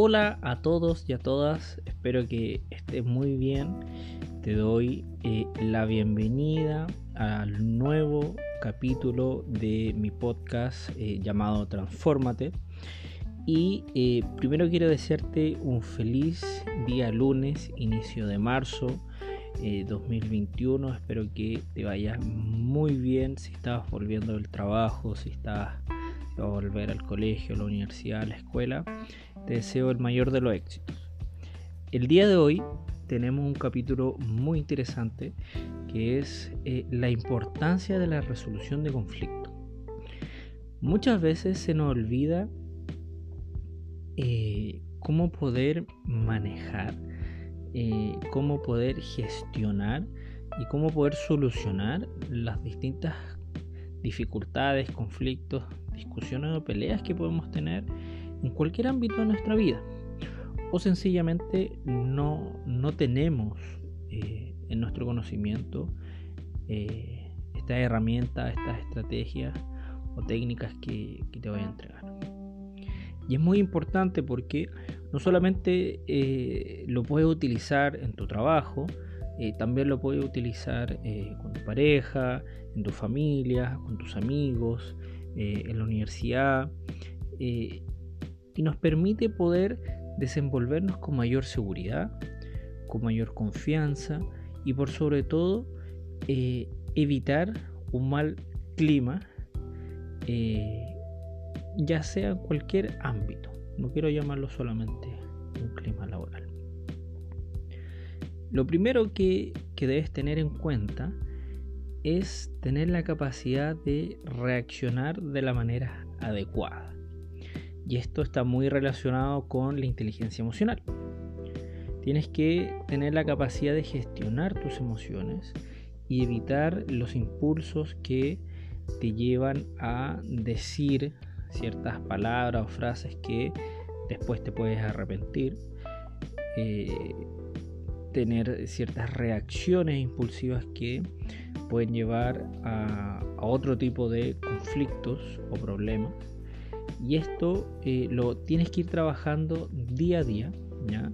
Hola a todos y a todas, espero que estés muy bien. Te doy eh, la bienvenida al nuevo capítulo de mi podcast eh, llamado Transformate. Y eh, primero quiero desearte un feliz día lunes, inicio de marzo 2021. Espero que te vaya muy bien si estás volviendo del trabajo, si estás a volver al colegio, la universidad, la escuela. Te deseo el mayor de los éxitos. El día de hoy tenemos un capítulo muy interesante que es eh, la importancia de la resolución de conflictos. Muchas veces se nos olvida eh, cómo poder manejar, eh, cómo poder gestionar y cómo poder solucionar las distintas dificultades, conflictos, discusiones o peleas que podemos tener en cualquier ámbito de nuestra vida. O sencillamente no, no tenemos eh, en nuestro conocimiento eh, esta herramienta, estas estrategias o técnicas que, te voy a entregar. Y es muy importante porque no solamente eh, lo puedes utilizar en tu trabajo, también lo puedes utilizar con tu pareja, en tu familia, con tus amigos, eh, en la universidad eh, y nos permite poder desenvolvernos con mayor seguridad, con mayor confianza y por sobre todo eh, evitar un mal clima, ya sea en cualquier ámbito. No quiero llamarlo solamente un clima laboral. Lo primero que, que debes tener en cuenta es tener la capacidad de reaccionar de la manera adecuada. Y esto está muy relacionado con la inteligencia emocional. Tienes que tener la capacidad de gestionar tus emociones y evitar los impulsos que te llevan a decir ciertas palabras o frases que después te puedes arrepentir. Eh, tener ciertas reacciones impulsivas que pueden llevar a, otro tipo de conflictos o problemas. Y esto eh, lo tienes que ir trabajando día a día. ¿ya?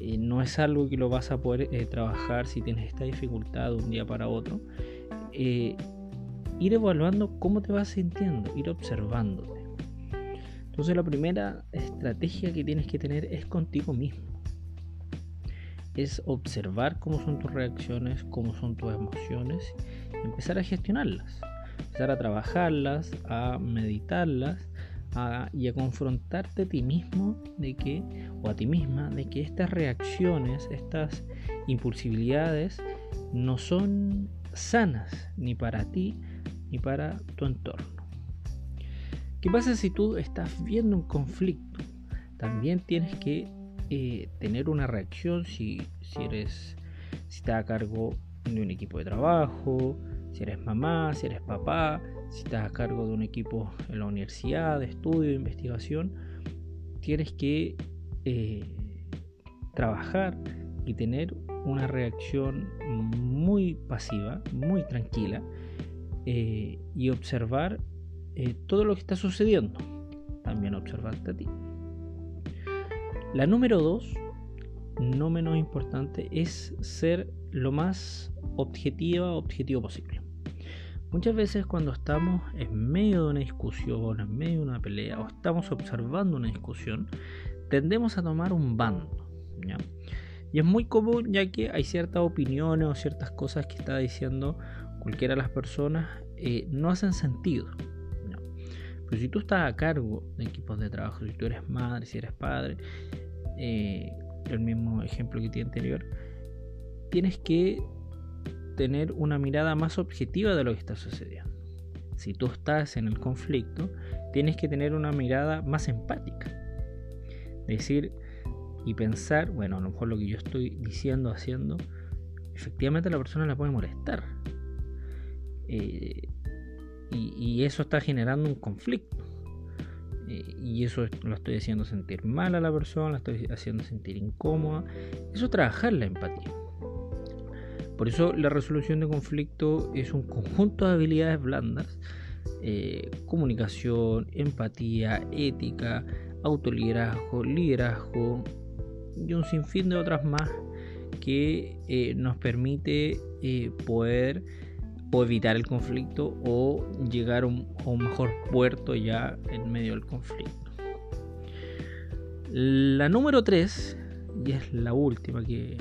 Eh, no es algo que lo vas a poder eh, trabajar si tienes esta dificultad de un día para otro. ir evaluando cómo te vas sintiendo, ir observándote. Entonces la primera estrategia que tienes que tener es contigo mismo es observar cómo son tus reacciones, cómo son tus emociones, y empezar a gestionarlas, empezar a trabajarlas, a meditarlas y a confrontarte a ti mismo de que, o a ti misma, de que estas reacciones, estas impulsibilidades no son sanas ni para ti ni para tu entorno. ¿Qué pasa si tú estás viendo un conflicto? También tienes que eh, tener una reacción si, si eres si estás a cargo de un equipo de trabajo, si eres mamá, si eres papá, si estás a cargo de un equipo en la universidad, de estudio, de investigación, tienes que eh, trabajar y tener una reacción muy pasiva, muy tranquila eh, y observar todo lo que está sucediendo. También observarte a ti. La número dos, no menos importante, es ser lo más objetiva, objetivo posible. Muchas veces cuando estamos en medio de una discusión, en medio de una pelea o estamos observando una discusión, tendemos a tomar un bando. Y es muy común ya que hay ciertas opiniones o ciertas cosas que está diciendo cualquiera de las personas eh, no hacen sentido. Pero si tú estás a cargo de equipos de trabajo, si tú eres madre, si eres padre, eh, el mismo ejemplo que tiene anterior, tienes que tener una mirada más objetiva de lo que está sucediendo. Si tú estás en el conflicto, tienes que tener una mirada más empática. Decir y pensar, bueno, a lo mejor lo que yo estoy diciendo, haciendo, efectivamente la persona la puede molestar. Eh, y eso está generando un conflicto. Eh, y eso lo estoy haciendo sentir mal a la persona, la estoy haciendo sentir incómoda. Eso es trabajar la empatía. Por eso la resolución de conflicto es un conjunto de habilidades blandas, eh, comunicación, empatía, ética, autoliderazgo, liderazgo y un sinfín de otras más que eh, nos permite eh, poder o evitar el conflicto o llegar a un, mejor puerto ya en medio del conflicto. La número 3, y es la última que,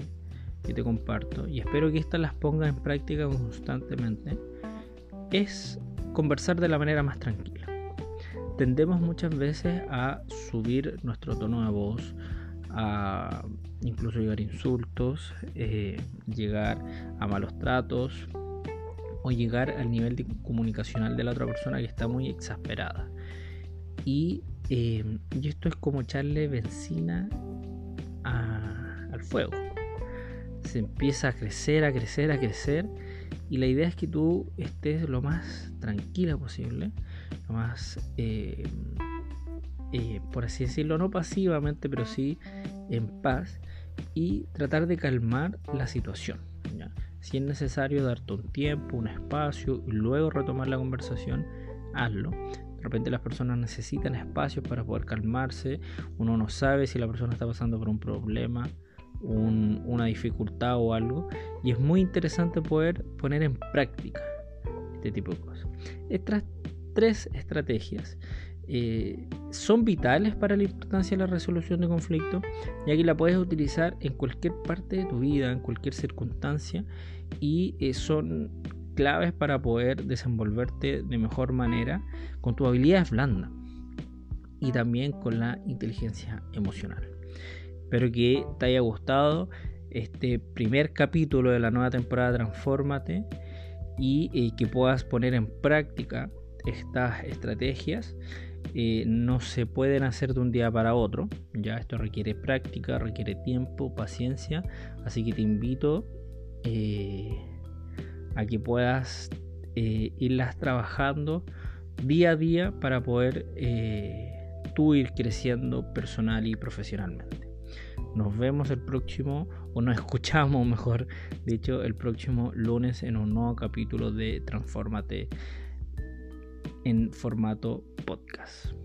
que te comparto, y espero que estas las pongas en práctica constantemente, es conversar de la manera más tranquila. Tendemos muchas veces a subir nuestro tono de voz, a incluso llegar a insultos, eh, llegar a malos tratos o llegar al nivel de comunicacional de la otra persona que está muy exasperada. Y, eh, esto es como echarle benzina al fuego. Se empieza a crecer, a crecer, a crecer. Y la idea es que tú estés lo más tranquila posible, lo más eh, eh, por así decirlo, no pasivamente, pero sí en paz y tratar de calmar la situación. Si es necesario darte un tiempo, un espacio y luego retomar la conversación, hazlo. De repente las personas necesitan espacios para poder calmarse. Uno no sabe si la persona está pasando por un problema, una dificultad o algo. Y es muy interesante poder poner en práctica este tipo de cosas. Estas tres estrategias eh, son vitales para la importancia de la resolución de conflictos, ya que la puedes utilizar en cualquier parte de tu vida, en cualquier circunstancia, y eh, son claves para poder desenvolverte de mejor manera con tus habilidades blandas y también con la inteligencia emocional. Espero que te haya gustado este primer capítulo de la nueva temporada Transfórmate y eh, que puedas poner en práctica estas estrategias eh, no se pueden hacer de un día para otro. Ya esto requiere práctica, requiere tiempo, paciencia. Así que te invito eh, a que puedas irlas trabajando día a día para poder tú ir creciendo personal y profesionalmente. Nos vemos el próximo, o nos escuchamos mejor dicho, el próximo lunes en un nuevo capítulo de Transformate en formato podcast.